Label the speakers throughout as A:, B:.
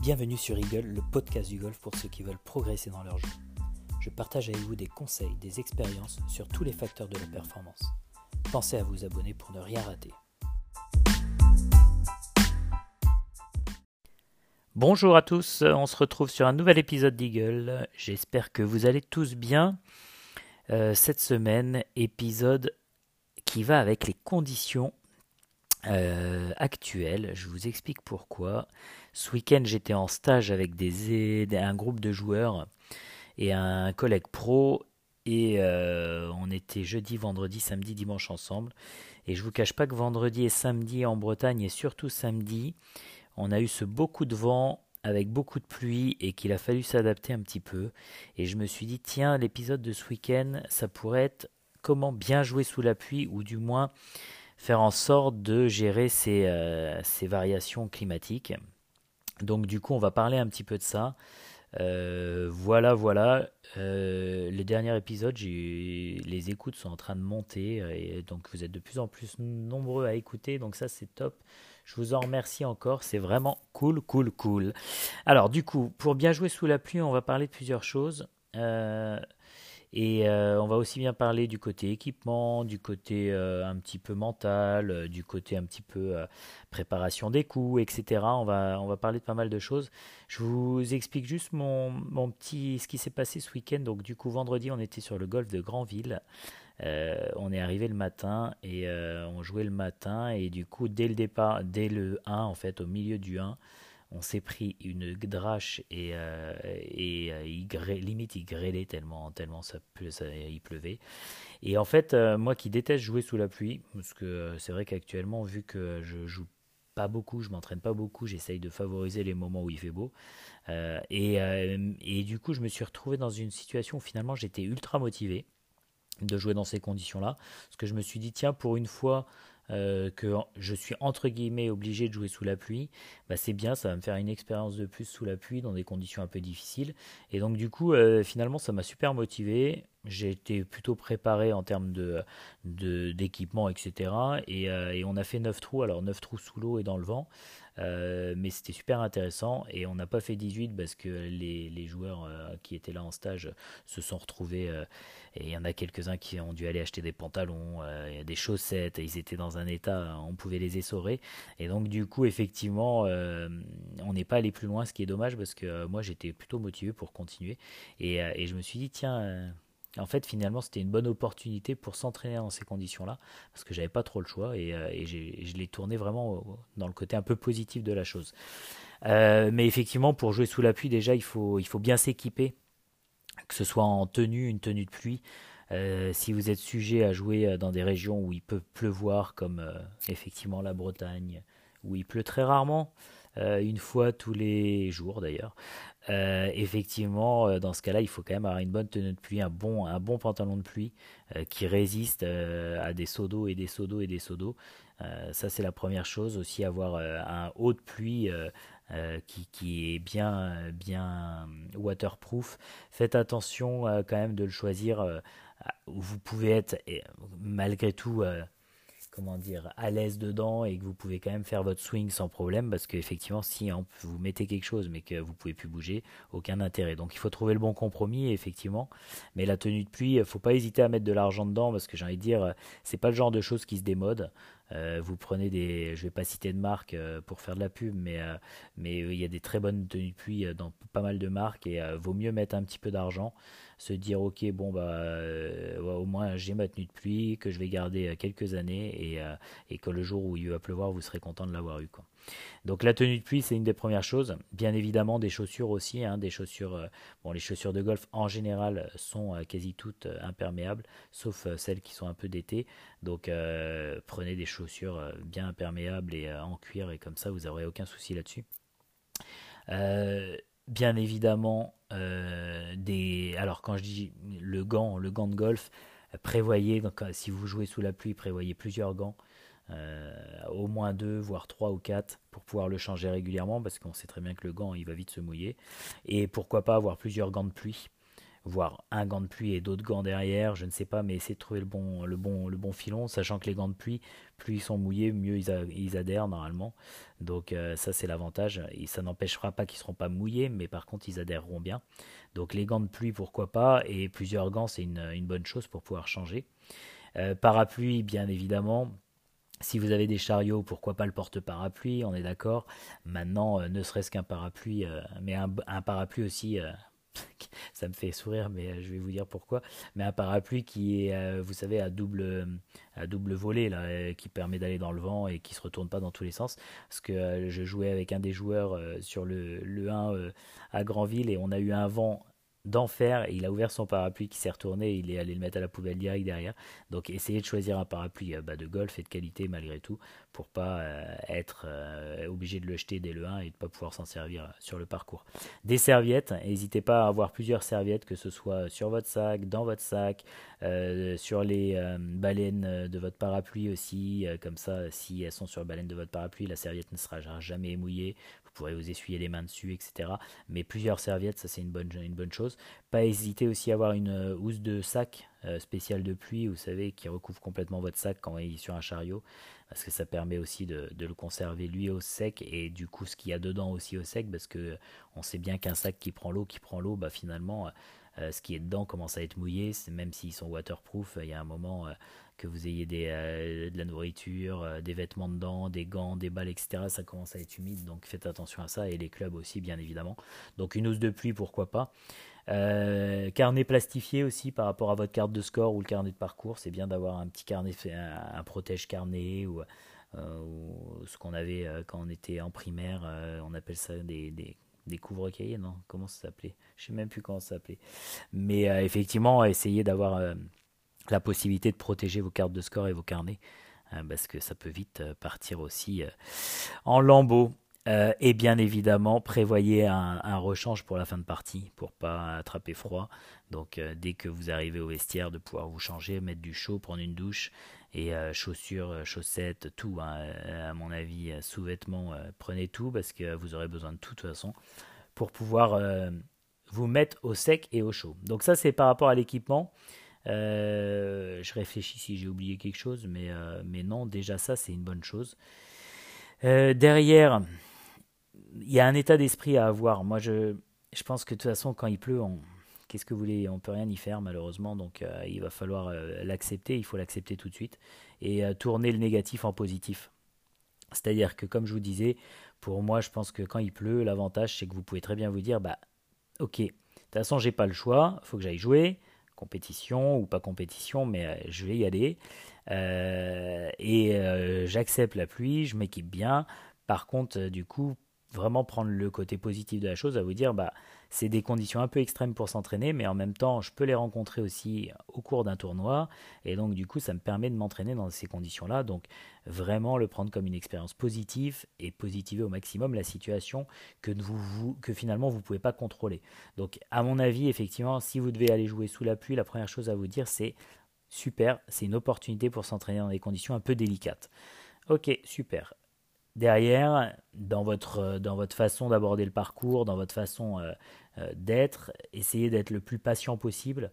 A: Bienvenue sur Eagle, le podcast du golf pour ceux qui veulent progresser dans leur jeu. Je partage avec vous des conseils, des expériences sur tous les facteurs de la performance. Pensez à vous abonner pour ne rien rater. Bonjour à tous, on se retrouve sur un nouvel épisode d'Eagle. J'espère que vous allez tous bien. Euh, cette semaine, épisode qui va avec les conditions euh, actuelles. Je vous explique pourquoi. Ce week-end, j'étais en stage avec un groupe de joueurs et un collègue pro. Et euh, on était jeudi, vendredi, samedi, dimanche ensemble. Et je vous cache pas que vendredi et samedi en Bretagne, et surtout samedi, on a eu ce beaucoup de vent avec beaucoup de pluie et qu'il a fallu s'adapter un petit peu. Et je me suis dit, tiens, l'épisode de ce week-end, ça pourrait être comment bien jouer sous la pluie, ou du moins faire en sorte de gérer ces, euh, ces variations climatiques. Donc du coup, on va parler un petit peu de ça. Euh, voilà, voilà. Euh, le dernier épisode, les écoutes sont en train de monter et donc vous êtes de plus en plus nombreux à écouter, donc ça c'est top. Je vous en remercie encore, c'est vraiment cool, cool, cool. Alors du coup, pour bien jouer sous la pluie, on va parler de plusieurs choses. Euh, et euh, on va aussi bien parler du côté équipement, du côté euh, un petit peu mental, euh, du côté un petit peu préparation des coups, etc. On va, on va parler de pas mal de choses. Je vous explique juste mon, mon petit, ce qui s'est passé ce week-end. Donc du coup, vendredi, on était sur le golf de Granville. on est arrivé le matin et on jouait le matin. Et du coup, dès le départ, dès le 1, en fait, au milieu du 1, on s'est pris une drache et, euh, euh, il limite il grêlait tellement, tellement ça, il pleuvait. Et en fait, euh, moi qui déteste jouer sous la pluie, parce que c'est vrai qu'actuellement, vu que je joue pas beaucoup, je m'entraîne pas beaucoup, j'essaye de favoriser les moments où il fait beau. et, et, du coup, je me suis retrouvé dans une situation où finalement j'étais ultra motivé de jouer dans ces conditions-là. Parce que je me suis dit, tiens, pour une fois, euh, que je suis entre guillemets obligé de jouer sous la pluie, bah c'est bien, ça va me faire une expérience de plus sous la pluie dans des conditions un peu difficiles. Et donc du coup, euh, finalement, ça m'a super motivé. J'ai été plutôt préparé en termes d'équipement, etc. Et, euh, et, on a fait 9 trous, alors 9 trous sous l'eau et dans le vent. Euh, mais c'était super intéressant et on n'a pas fait 18 parce que les, joueurs euh, qui étaient là en stage se sont retrouvés euh, et il y en a quelques-uns qui ont dû aller acheter des pantalons, des chaussettes, et ils étaient dans un état, on pouvait les essorer. Et donc du coup, effectivement, on n'est pas allé plus loin, ce qui est dommage parce que moi j'étais plutôt motivé pour continuer et je me suis dit, tiens en fait, finalement, c'était une bonne opportunité pour s'entraîner dans ces conditions-là, parce que j'avais pas trop le choix et, euh, je l'ai tourné vraiment dans le côté un peu positif de la chose. Euh, mais effectivement, pour jouer sous la pluie, déjà, il faut, bien s'équiper, que ce soit en tenue, une tenue de pluie. Euh, si vous êtes sujet à jouer dans des régions où il peut pleuvoir, comme effectivement la Bretagne, où il pleut très rarement, une fois tous les jours d'ailleurs, euh, effectivement, euh, dans ce cas-là, il faut quand même avoir une bonne tenue de pluie, un bon, un bon pantalon de pluie euh, qui résiste à des seaux d'eau et des seaux d'eau et des seaux d'eau. ça, c'est la première chose. Aussi, avoir un haut de pluie qui, qui, est bien, bien waterproof. Faites attention quand même de le choisir vous pouvez être, malgré tout, comment dire, à l'aise dedans et que vous pouvez quand même faire votre swing sans problème parce qu'effectivement, si vous mettez quelque chose mais que vous pouvez plus bouger, aucun intérêt. Donc il faut trouver le bon compromis, effectivement. Mais la tenue de pluie, faut pas hésiter à mettre de l'argent dedans parce que j'ai envie de dire, c'est pas le genre de choses qui se démodent. Euh, vous prenez des, je vais pas citer de marque euh, pour faire de la pub, mais euh, mais il y a des très bonnes tenues de pluie dans pas mal de marques et vaut mieux mettre un petit peu d'argent, se dire ok bon bah au moins j'ai ma tenue de pluie que je vais garder quelques années et, et que le jour où il va pleuvoir vous serez content de l'avoir eu quoi. Donc la tenue de pluie, c'est une des premières choses. Bien évidemment, des chaussures aussi. Hein, des chaussures, euh, les chaussures de golf en général sont euh, quasi toutes euh, imperméables, sauf celles qui sont un peu d'été. Donc prenez des chaussures bien imperméables et en cuir et comme ça, vous n'aurez aucun souci là-dessus. bien évidemment, des. Alors quand je dis le gant, le gant de golf, prévoyez. Si vous jouez sous la pluie, prévoyez plusieurs gants. Euh, au moins deux, voire trois ou quatre pour pouvoir le changer régulièrement parce qu'on sait très bien que le gant il va vite se mouiller. Et pourquoi pas avoir plusieurs gants de pluie voire un gant de pluie et d'autres gants derrière, je ne sais pas, mais essayez de trouver le bon, le bon, le bon filon, sachant que les gants de pluie, plus ils sont mouillés, mieux ils, adhèrent normalement. Donc euh, ça c'est l'avantage, et ça n'empêchera pas qu'ils ne seront pas mouillés, mais par contre ils adhéreront bien. Donc les gants de pluie pourquoi pas, et plusieurs gants c'est une, bonne chose pour pouvoir changer. Euh, parapluie bien évidemment, si vous avez des chariots, pourquoi pas le porte-parapluie, on est d'accord. Maintenant, euh, ne serait-ce qu'un parapluie, mais un, parapluie aussi ça me fait sourire, mais euh, je vais vous dire pourquoi. Mais un parapluie qui est, euh, vous savez, à double, à volet, euh, qui permet d'aller dans le vent et qui se retourne pas dans tous les sens. Parce que je jouais avec un des joueurs sur le, le 1 à Granville et on a eu un vent d'enfer il a ouvert son parapluie qui s'est retourné. Il est allé le mettre à la poubelle direct derrière. Donc essayez de choisir un parapluie euh, bah, de golf et de qualité malgré tout pour pas euh, être euh, obligé de le jeter dès le 1 et de pas pouvoir s'en servir sur le parcours. Des serviettes. N'hésitez pas à avoir plusieurs serviettes que ce soit sur votre sac dans votre sac sur les baleines de votre parapluie aussi comme ça si elles sont sur la baleine de votre parapluie la serviette ne sera jamais mouillée vous pourrez vous essuyer les mains dessus, etc. Mais plusieurs serviettes, ça c'est une bonne, chose. Pas hésiter aussi à avoir une euh, housse de sac euh, spéciale de pluie, vous savez, qui recouvre complètement votre sac quand il est sur un chariot, parce que ça permet aussi de, le conserver lui au sec et du coup ce qu'il y a dedans aussi au sec, parce que on sait bien qu'un sac qui prend l'eau, qui prend l'eau, bah finalement euh, ce qui est dedans commence à être mouillé, même s'ils sont waterproof, il y a un moment que vous ayez des, euh, de la nourriture, euh, des vêtements dedans, des gants, des balles, etc. Ça commence à être humide, donc faites attention à ça, et les clubs aussi, bien évidemment. Donc une housse de pluie, pourquoi pas. Euh, carnet plastifié aussi par rapport à votre carte de score ou le carnet de parcours, c'est bien d'avoir un petit carnet, un, protège carnet ou, ce qu'on avait quand on était en primaire, on appelle ça des, des couvre-cahiers, non? Comment ça s'appelait? Je sais même plus comment ça s'appelait. Mais effectivement, essayez d'avoir la possibilité de protéger vos cartes de score et vos carnets, hein, parce que ça peut vite euh, partir aussi euh, en lambeaux. Euh, et bien évidemment, prévoyez un, rechange pour la fin de partie, pour pas attraper froid. Donc dès que vous arrivez au vestiaire, de pouvoir vous changer, mettre du chaud, prendre une douche, et chaussures, chaussettes, tout, hein, à mon avis, sous-vêtements, prenez tout, parce que vous aurez besoin de tout de toute façon, pour pouvoir vous mettre au sec et au chaud. Donc ça, c'est par rapport à l'équipement. Euh, je réfléchis si j'ai oublié quelque chose, mais, euh, mais non, déjà ça, c'est une bonne chose. Euh, derrière, il y a un état d'esprit à avoir. Moi, je, je pense que de toute façon, quand il pleut, on, qu'est-ce que vous voulez On peut rien y faire, malheureusement. Donc, il va falloir l'accepter. Il faut l'accepter tout de suite et tourner le négatif en positif. C'est-à-dire que, comme je vous disais, pour moi, je pense que quand il pleut, l'avantage, c'est que vous pouvez très bien vous dire, bah, ok, de toute façon, j'ai pas le choix, faut que j'aille jouer compétition ou pas compétition, mais euh, je vais y aller. Euh, et euh, j'accepte la pluie, je m'équipe bien. Par contre, du coup, vraiment prendre le côté positif de la chose, à vous dire, bah, c'est des conditions un peu extrêmes pour s'entraîner, mais en même temps, je peux les rencontrer aussi au cours d'un tournoi, et donc du coup, ça me permet de m'entraîner dans ces conditions-là. Donc, vraiment le prendre comme une expérience positive et positiver au maximum la situation que, vous, que finalement vous ne pouvez pas contrôler. Donc, à mon avis, effectivement, si vous devez aller jouer sous la pluie, la première chose à vous dire, c'est super, c'est une opportunité pour s'entraîner dans des conditions un peu délicates. Ok, super derrière, dans votre, euh, dans votre façon d'aborder le parcours, dans votre façon euh, euh, d'être, essayez d'être le plus patient possible.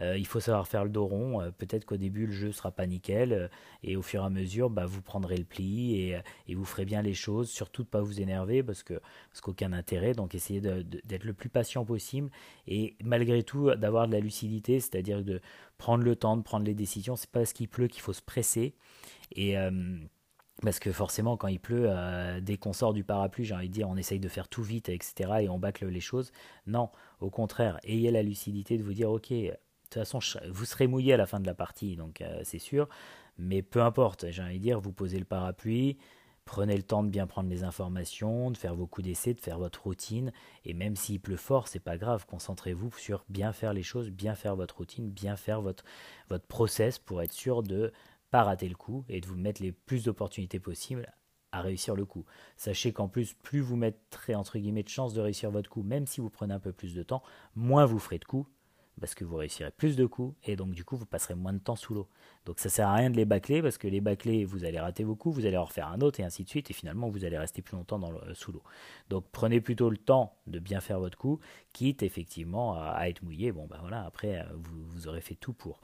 A: il faut savoir faire le dos rond. Peut-être qu'au début, le jeu sera pas nickel. et au fur et à mesure, bah, vous prendrez le pli et, et, vous ferez bien les choses. Surtout de pas vous énerver parce que parce qu'aucun intérêt. Donc essayez d'être le plus patient possible. Et malgré tout, d'avoir de la lucidité, c'est-à-dire de prendre le temps de prendre les décisions. C'est pas parce qu'il pleut qu'il faut se presser. Et parce que forcément, quand il pleut, euh, dès qu'on sort du parapluie, j'ai envie de dire, on essaye de faire tout vite, etc. et on bâcle les choses. Non, au contraire, ayez la lucidité de vous dire, ok, de toute façon, vous serez mouillé à la fin de la partie, donc euh, c'est sûr. Mais peu importe, j'ai envie de dire, vous posez le parapluie, prenez le temps de bien prendre les informations, de faire vos coups d'essai, de faire votre routine. Et même s'il pleut fort, c'est pas grave. Concentrez-vous sur bien faire les choses, bien faire votre routine, bien faire votre, votre process pour être sûr de pas rater le coup et de vous mettre les plus d'opportunités possibles à réussir le coup. Sachez qu'en plus, plus vous mettrez entre guillemets de chances de réussir votre coup, même si vous prenez un peu plus de temps, moins vous ferez de coups. parce que vous réussirez plus de coups et donc du coup vous passerez moins de temps sous l'eau. Donc ça sert à rien de les bâcler parce que les bâcler vous allez rater vos coups, vous allez en refaire un autre et ainsi de suite et finalement vous allez rester plus longtemps dans le, sous l'eau. Donc prenez plutôt le temps de bien faire votre coup, quitte effectivement à, être mouillé. Bon ben voilà, après vous, vous aurez fait tout pour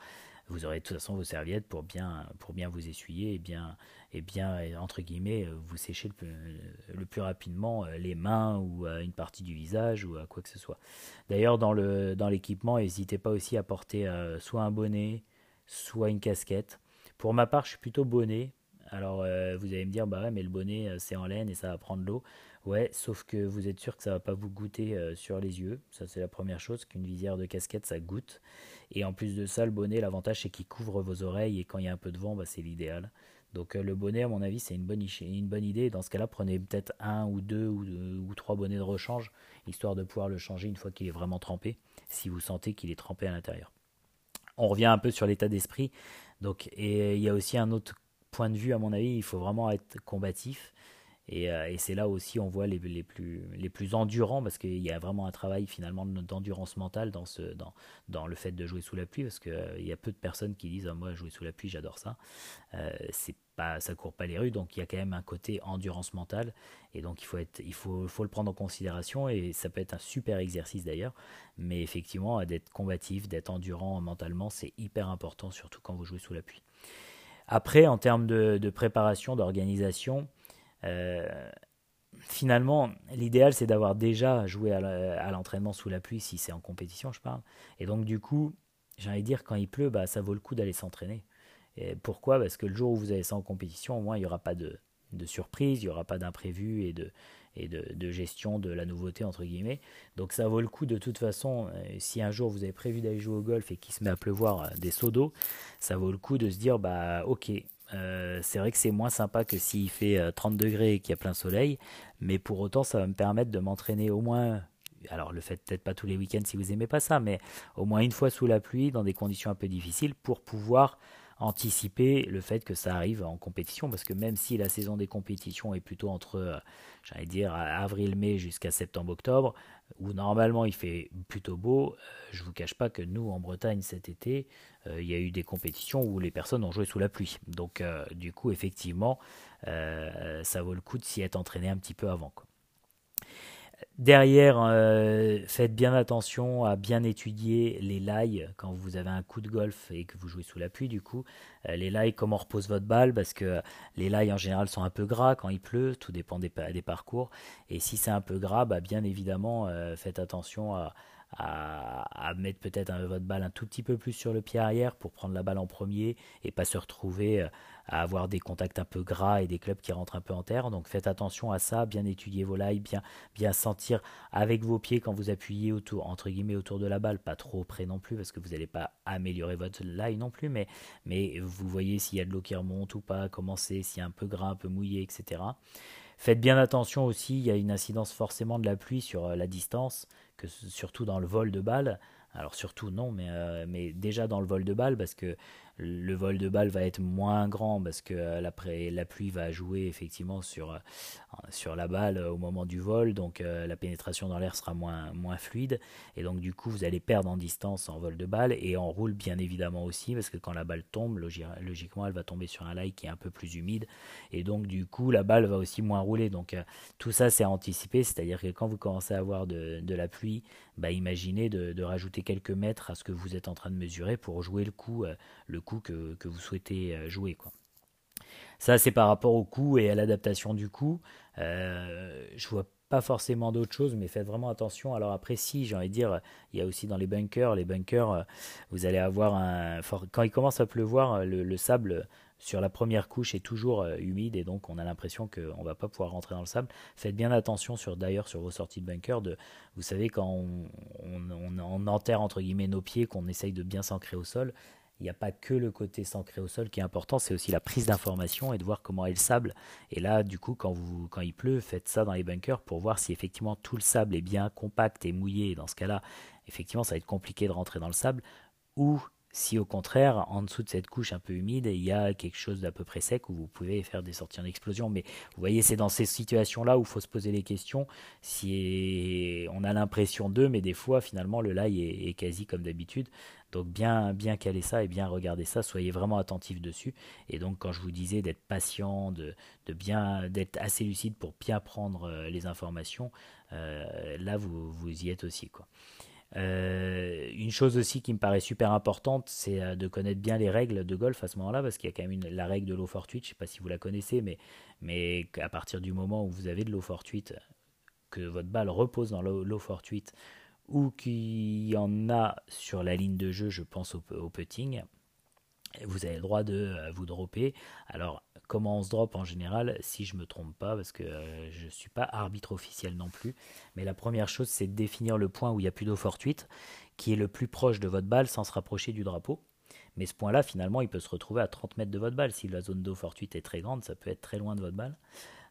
A: vous aurez de toute façon vos serviettes pour bien, pour bien vous essuyer et bien, et bien, entre guillemets, vous sécher le plus, le plus rapidement euh, les mains ou une partie du visage ou à quoi que ce soit. D'ailleurs, dans, dans l'équipement, n'hésitez pas aussi à porter euh, soit un bonnet, soit une casquette. Pour ma part, je suis plutôt bonnet. Alors, euh, vous allez me dire, bah ouais, mais le bonnet, c'est en laine et ça va prendre l'eau. Ouais, sauf que vous êtes sûr que ça va pas vous goûter sur les yeux. Ça, c'est la première chose, qu'une visière de casquette, ça goûte. Et en plus de ça, le bonnet, l'avantage c'est qu'il couvre vos oreilles et quand il y a un peu de vent, bah, c'est l'idéal. Donc euh, le bonnet, à mon avis, c'est une bonne, idée. Dans ce cas-là, prenez peut-être un ou deux ou, trois bonnets de rechange, histoire de pouvoir le changer une fois qu'il est vraiment trempé, si vous sentez qu'il est trempé à l'intérieur. On revient un peu sur l'état d'esprit. Donc, et il y a aussi un autre point de vue, à mon avis, il faut vraiment être combatif. Euh, et, c'est là aussi on voit les, plus, les plus endurants parce qu'il y a vraiment un travail finalement d'endurance mentale dans, ce, dans, dans le fait de jouer sous la pluie parce qu'il euh, y a peu de personnes qui disent ah, moi jouer sous la pluie j'adore ça. Euh, c'est pas, ça court pas les rues donc il y a quand même un côté endurance mentale et donc il faut, être, il faut, faut le prendre en considération et ça peut être un super exercice d'ailleurs mais effectivement d'être combatif, d'être endurant mentalement c'est hyper important surtout quand vous jouez sous la pluie. Après en termes de préparation, d'organisation, euh, finalement, l'idéal c'est d'avoir déjà joué à l'entraînement sous la pluie, si c'est en compétition, je parle. Et donc, du coup, j'ai envie de dire, quand il pleut, bah, ça vaut le coup d'aller s'entraîner. Et pourquoi? Parce que le jour où vous avez ça en compétition, au moins, il n'y aura pas de, de surprise, il n'y aura pas d'imprévu et de, et de, gestion de la nouveauté, entre guillemets. Donc, ça vaut le coup de toute façon, euh, si un jour vous avez prévu d'aller jouer au golf et qu'il se met à pleuvoir euh, des seaux d'eau, ça vaut le coup de se dire, bah, ok, euh, c'est vrai que c'est moins sympa que s'il fait 30 euh, degrés et qu'il y a plein soleil, mais pour autant ça va me permettre de m'entraîner au moins, alors le fait peut-être pas tous les week-ends si vous aimez pas ça, mais au moins une fois sous la pluie dans des conditions un peu difficiles pour pouvoir anticiper le fait que ça arrive en compétition, parce que même si la saison des compétitions est plutôt entre, euh, j'allais dire, avril-mai jusqu'à septembre-octobre, où normalement il fait plutôt beau, je ne vous cache pas que nous, en Bretagne, cet été, euh, il y a eu des compétitions où les personnes ont joué sous la pluie. Donc, euh, du coup, effectivement, ça vaut le coup de s'y être entraîné un petit peu avant. Derrière, euh, faites bien attention à bien étudier les lailles quand vous avez un coup de golf et que vous jouez sous la pluie. Du coup, euh, les lailles, comment repose votre balle, parce que les lailles en général sont un peu gras quand il pleut. Tout dépend des, parcours. Et si c'est un peu gras, bah, bien évidemment, euh, faites attention à, à, mettre peut-être votre balle un tout petit peu plus sur le pied arrière pour prendre la balle en premier et pas se retrouver euh, à avoir des contacts un peu gras et des clubs qui rentrent un peu en terre. Donc faites attention à ça, bien étudier vos lies, bien, bien sentir avec vos pieds quand vous appuyez autour, entre guillemets autour de la balle, pas trop près non plus parce que vous n'allez pas améliorer votre lie non plus, mais, mais vous voyez s'il y a de l'eau qui remonte ou pas, comment c'est, s'il y a un peu gras, un peu mouillé, etc. Faites bien attention aussi, il y a une incidence forcément de la pluie sur euh, la distance, que surtout dans le vol de balle. Alors surtout non, mais, euh, mais déjà dans le vol de balle, parce que le vol de balle va être moins grand parce que euh, la, pluie va jouer effectivement sur, euh, sur la balle au moment du vol, donc la pénétration dans l'air sera moins, moins fluide, et donc du coup vous allez perdre en distance en vol de balle et en roule bien évidemment aussi, parce que quand la balle tombe, logiquement elle va tomber sur un like qui est un peu plus humide, et donc du coup la balle va aussi moins rouler, donc tout ça c'est à anticiper, c'est-à-dire que quand vous commencez à avoir de, de la pluie, bah, imaginez de, rajouter quelques mètres à ce que vous êtes en train de mesurer pour jouer le coup, euh, le coup que, vous souhaitez euh, jouer. Quoi. Ça, c'est par rapport au coup et à l'adaptation du coup. Euh, je vois pas forcément d'autres choses, mais faites vraiment attention. Alors après, si, j'ai envie de dire, il y a aussi dans les bunkers, les bunkers, vous allez avoir un... Quand il commence à pleuvoir, le sable sur la première couche est toujours euh, humide et donc on a l'impression qu'on ne va pas pouvoir rentrer dans le sable. Faites bien attention sur d'ailleurs sur vos sorties de bunker. De, vous savez quand on, enterre entre guillemets nos pieds, qu'on essaye de bien s'ancrer au sol, n'y a pas que le côté s'ancrer au sol qui est important, c'est aussi la prise d'information et de voir comment est le sable. Et là, du coup, quand, il pleut, faites ça dans les bunkers pour voir si effectivement tout le sable est bien compact et mouillé. Dans ce cas-là, effectivement, ça va être compliqué de rentrer dans le sable. Ou si au contraire, en dessous de cette couche un peu humide, il y a quelque chose d'à peu près sec où vous pouvez faire des sorties en explosion. Mais vous voyez, c'est dans ces situations-là où il faut se poser les questions. Si on a l'impression d'eux, mais des fois, finalement, le lie est, quasi comme d'habitude. Donc bien, bien caler ça et bien regarder ça, soyez vraiment attentif dessus. Et donc quand je vous disais d'être patient, de, bien d'être assez lucide pour bien prendre euh, les informations, euh, là vous, vous y êtes aussi quoi. Euh, une chose aussi qui me paraît super importante, c'est euh, de connaître bien les règles de golf à ce moment-là, parce qu'il y a quand même la règle de l'eau fortuite, je ne sais pas si vous la connaissez, mais, mais à partir du moment où vous avez de l'eau fortuite, que votre balle repose dans l'eau fortuite, ou qu'il y en a sur la ligne de jeu, je pense au, au putting, vous avez le droit de euh, vous dropper. Alors, comment on se drop en général, si je me trompe pas, parce que euh, je ne suis pas arbitre officiel non plus. Mais la première chose, c'est de définir le point où il n'y a plus d'eau fortuite, qui est le plus proche de votre balle sans se rapprocher du drapeau. Mais ce point-là, finalement, il peut se retrouver à 30 mètres de votre balle. Si la zone d'eau fortuite est très grande, ça peut être très loin de votre balle.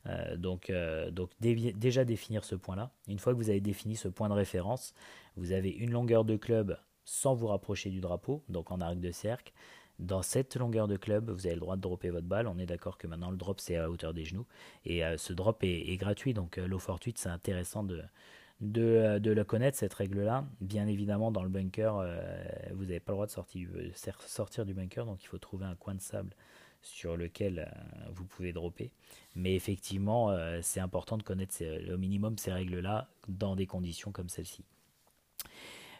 A: Euh, donc, donc déjà définir ce point-là. Une fois que vous avez défini ce point de référence, vous avez une longueur de club sans vous rapprocher du drapeau, donc en arc de cercle. Dans cette longueur de club, vous avez le droit de dropper votre balle. On est d'accord que maintenant le drop c'est à hauteur des genoux. Et euh, ce drop est, gratuit, donc euh, l'eau fortuite c'est intéressant de, de, euh, connaître, cette règle-là. Bien évidemment, dans le bunker, vous n'avez pas le droit de sortir, sortir, du bunker, donc il faut trouver un coin de sable sur lequel vous pouvez dropper. Mais effectivement, c'est important de connaître au minimum ces règles-là dans des conditions comme celle-ci.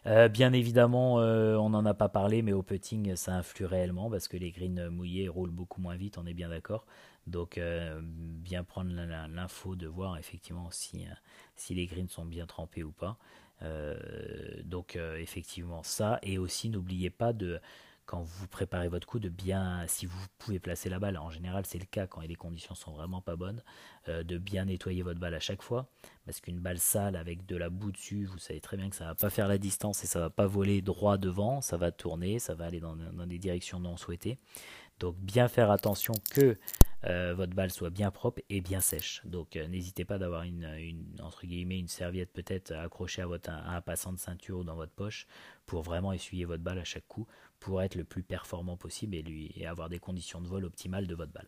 A: Euh, bien évidemment, euh, on n'en a pas parlé, mais au putting, ça influe réellement parce que les greens mouillés roulent beaucoup moins vite, on est bien d'accord. Donc, euh, bien prendre l'info de voir effectivement si, si les greens sont bien trempés ou pas. donc, effectivement, ça. Et aussi, n'oubliez pas de quand vous préparez votre coup, de bien, si vous pouvez placer la balle, en général c'est le cas quand les conditions sont vraiment pas bonnes, euh, de bien nettoyer votre balle à chaque fois, parce qu'une balle sale avec de la boue dessus, vous savez très bien que ça va pas faire la distance et ça va pas voler droit devant, ça va tourner, ça va aller dans, des directions non souhaitées. Donc bien faire attention que euh, votre balle soit bien propre et bien sèche. Donc euh, n'hésitez pas d'avoir une, entre guillemets une serviette peut-être accrochée à votre un passant de ceinture ou dans votre poche pour vraiment essuyer votre balle à chaque coup pour être le plus performant possible et, lui, et avoir des conditions de vol optimales de votre balle.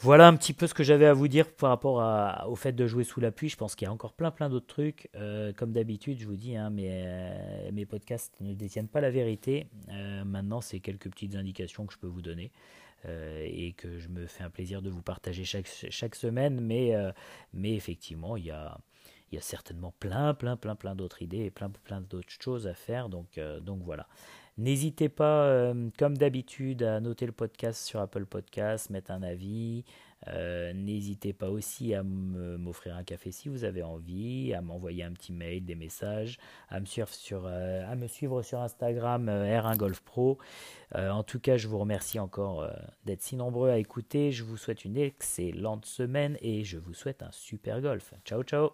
A: Voilà un petit peu ce que j'avais à vous dire par rapport au fait de jouer sous la pluie. Je pense qu'il y a encore plein plein d'autres trucs. Euh, comme d'habitude, je vous dis, hein, mes, mes, podcasts ne détiennent pas la vérité. Maintenant, c'est quelques petites indications que je peux vous donner et que je me fais un plaisir de vous partager chaque, chaque semaine. Mais, mais effectivement, il y a, il y a certainement plein plein plein plein d'autres idées et plein plein d'autres choses à faire. Donc, donc voilà. N'hésitez pas, euh, comme d'habitude, à noter le podcast sur Apple Podcasts, mettre un avis. Euh, n'hésitez pas aussi à m'offrir un café si vous avez envie, à m'envoyer un petit mail, des messages, à me suivre sur, euh, Instagram R1 Golf Pro. en tout cas, je vous remercie encore d'être si nombreux à écouter. Je vous souhaite une excellente semaine et je vous souhaite un super golf. Ciao ciao